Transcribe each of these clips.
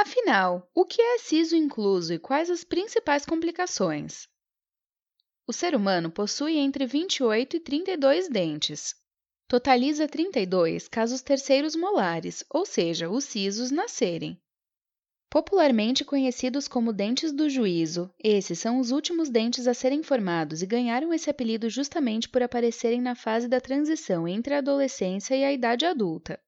Afinal, o que é siso incluso e quais as principais complicações? O ser humano possui entre 28 e 32 dentes. Totaliza 32 caso os terceiros molares, ou seja, os sisos, nascerem. Popularmente conhecidos como dentes do juízo, esses são os últimos dentes a serem formados e ganharam esse apelido justamente por aparecerem na fase da transição entre a adolescência e a idade adulta.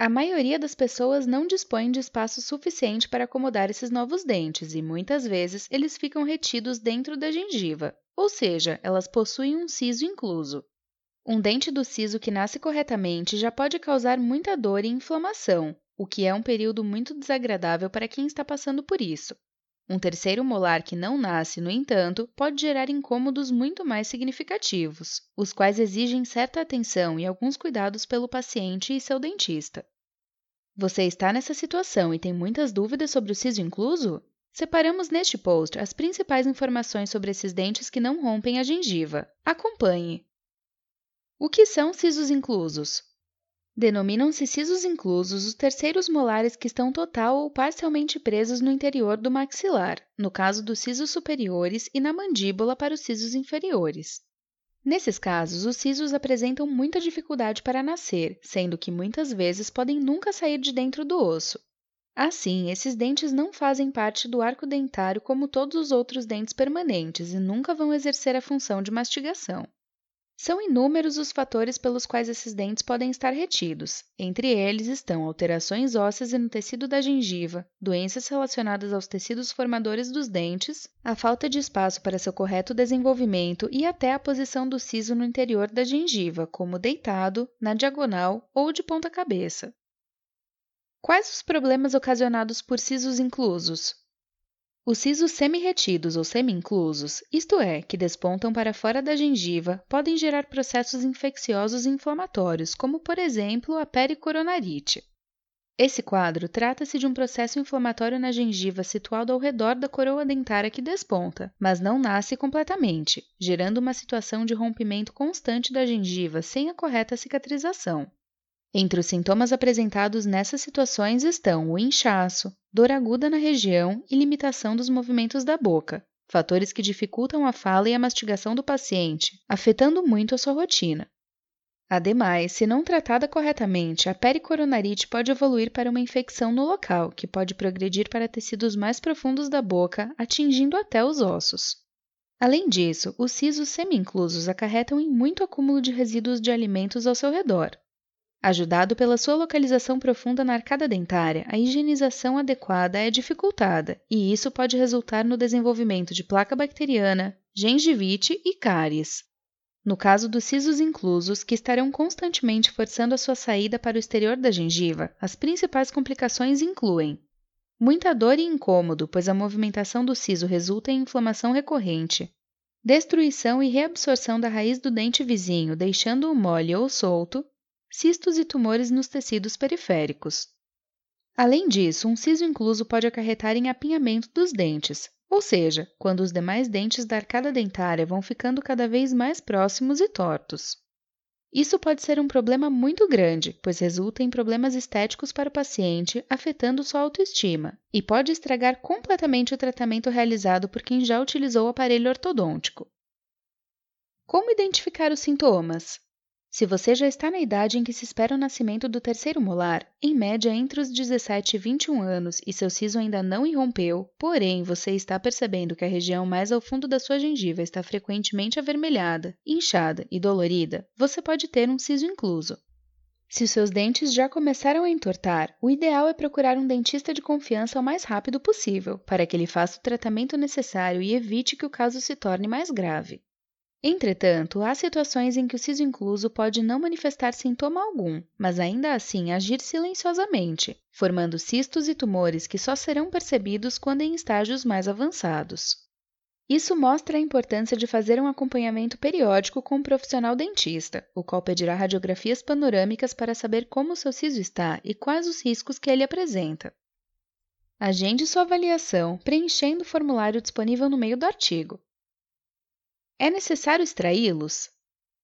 A maioria das pessoas não dispõe de espaço suficiente para acomodar esses novos dentes e muitas vezes eles ficam retidos dentro da gengiva, ou seja, elas possuem um siso incluso. Um dente do siso que nasce corretamente já pode causar muita dor e inflamação, o que é um período muito desagradável para quem está passando por isso. Um terceiro molar que não nasce, no entanto, pode gerar incômodos muito mais significativos, os quais exigem certa atenção e alguns cuidados pelo paciente e seu dentista. Você está nessa situação e tem muitas dúvidas sobre o siso incluso? Separamos neste post as principais informações sobre esses dentes que não rompem a gengiva. Acompanhe! O que são sisos inclusos? Denominam-se sisos inclusos os terceiros molares que estão total ou parcialmente presos no interior do maxilar, no caso dos sisos superiores, e na mandíbula para os sisos inferiores. Nesses casos, os sisos apresentam muita dificuldade para nascer, sendo que muitas vezes podem nunca sair de dentro do osso. Assim, esses dentes não fazem parte do arco dentário como todos os outros dentes permanentes e nunca vão exercer a função de mastigação. São inúmeros os fatores pelos quais esses dentes podem estar retidos. Entre eles estão alterações ósseas no tecido da gengiva, doenças relacionadas aos tecidos formadores dos dentes, a falta de espaço para seu correto desenvolvimento e até a posição do siso no interior da gengiva, como deitado, na diagonal ou de ponta cabeça. Quais os problemas ocasionados por sisos inclusos? Os sisos semi-retidos ou semi-inclusos, isto é, que despontam para fora da gengiva, podem gerar processos infecciosos e inflamatórios, como por exemplo a pericoronarite. Esse quadro trata-se de um processo inflamatório na gengiva situado ao redor da coroa dentária que desponta, mas não nasce completamente, gerando uma situação de rompimento constante da gengiva sem a correta cicatrização. Entre os sintomas apresentados nessas situações estão o inchaço, dor aguda na região e limitação dos movimentos da boca, fatores que dificultam a fala e a mastigação do paciente, afetando muito a sua rotina. Ademais, se não tratada corretamente, a pericoronarite pode evoluir para uma infecção no local, que pode progredir para tecidos mais profundos da boca, atingindo até os ossos. Além disso, os sisos semi-inclusos acarretam em muito acúmulo de resíduos de alimentos ao seu redor, Ajudado pela sua localização profunda na arcada dentária, a higienização adequada é dificultada, e isso pode resultar no desenvolvimento de placa bacteriana, gengivite e cáries. No caso dos sisos inclusos, que estarão constantemente forçando a sua saída para o exterior da gengiva, as principais complicações incluem muita dor e incômodo, pois a movimentação do siso resulta em inflamação recorrente, destruição e reabsorção da raiz do dente vizinho, deixando-o mole ou solto, cistos e tumores nos tecidos periféricos. Além disso, um siso incluso pode acarretar em apinhamento dos dentes, ou seja, quando os demais dentes da arcada dentária vão ficando cada vez mais próximos e tortos. Isso pode ser um problema muito grande, pois resulta em problemas estéticos para o paciente, afetando sua autoestima, e pode estragar completamente o tratamento realizado por quem já utilizou o aparelho ortodôntico. Como identificar os sintomas? Se você já está na idade em que se espera o nascimento do terceiro molar, em média entre os 17 e 21 anos, e seu siso ainda não irrompeu, porém você está percebendo que a região mais ao fundo da sua gengiva está frequentemente avermelhada, inchada e dolorida, você pode ter um siso incluso. Se os seus dentes já começaram a entortar, o ideal é procurar um dentista de confiança o mais rápido possível, para que ele faça o tratamento necessário e evite que o caso se torne mais grave. Entretanto, há situações em que o siso incluso pode não manifestar sintoma algum, mas ainda assim agir silenciosamente, formando cistos e tumores que só serão percebidos quando em estágios mais avançados. Isso mostra a importância de fazer um acompanhamento periódico com um profissional dentista, o qual pedirá radiografias panorâmicas para saber como o seu siso está e quais os riscos que ele apresenta. Agende sua avaliação preenchendo o formulário disponível no meio do artigo. É necessário extraí-los?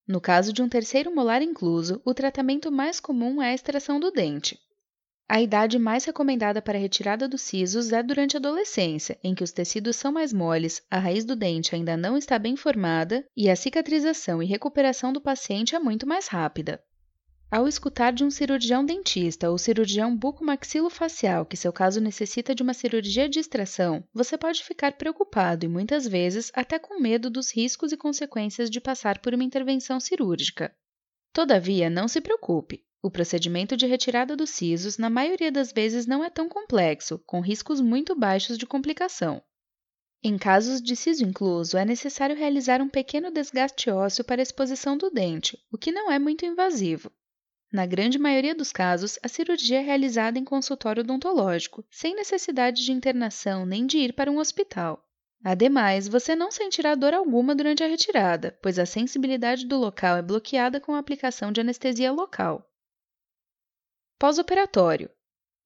No caso de um terceiro molar incluso, o tratamento mais comum é a extração do dente. A idade mais recomendada para a retirada dos sisos é durante a adolescência, em que os tecidos são mais moles, a raiz do dente ainda não está bem formada e a cicatrização e recuperação do paciente é muito mais rápida. Ao escutar de um cirurgião dentista ou cirurgião bucomaxilofacial que seu caso necessita de uma cirurgia de extração, você pode ficar preocupado e muitas vezes até com medo dos riscos e consequências de passar por uma intervenção cirúrgica. Todavia, não se preocupe. O procedimento de retirada dos sisos, na maioria das vezes, não é tão complexo, com riscos muito baixos de complicação. Em casos de siso incluso, é necessário realizar um pequeno desgaste ósseo para a exposição do dente, o que não é muito invasivo. Na grande maioria dos casos, a cirurgia é realizada em consultório odontológico, sem necessidade de internação nem de ir para um hospital. Ademais, você não sentirá dor alguma durante a retirada, pois a sensibilidade do local é bloqueada com a aplicação de anestesia local. Pós-operatório.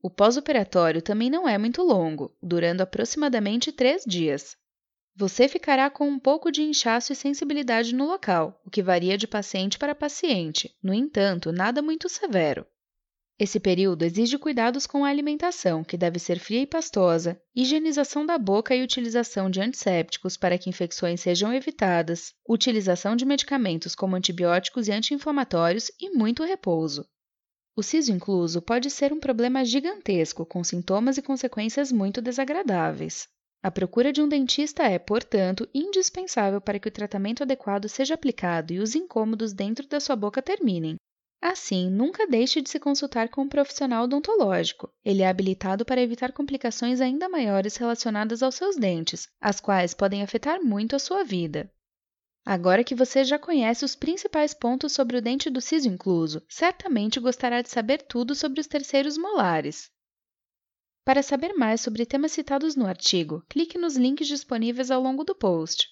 O pós-operatório também não é muito longo, durando aproximadamente 3 dias. Você ficará com um pouco de inchaço e sensibilidade no local, o que varia de paciente para paciente, no entanto, nada muito severo. Esse período exige cuidados com a alimentação, que deve ser fria e pastosa, higienização da boca e utilização de antissépticos para que infecções sejam evitadas, utilização de medicamentos como antibióticos e anti-inflamatórios e muito repouso. O siso incluso pode ser um problema gigantesco, com sintomas e consequências muito desagradáveis. A procura de um dentista é, portanto, indispensável para que o tratamento adequado seja aplicado e os incômodos dentro da sua boca terminem. Assim, nunca deixe de se consultar com um profissional odontológico. Ele é habilitado para evitar complicações ainda maiores relacionadas aos seus dentes, as quais podem afetar muito a sua vida. Agora que você já conhece os principais pontos sobre o dente do siso incluso, certamente gostará de saber tudo sobre os terceiros molares. Para saber mais sobre temas citados no artigo, clique nos links disponíveis ao longo do post.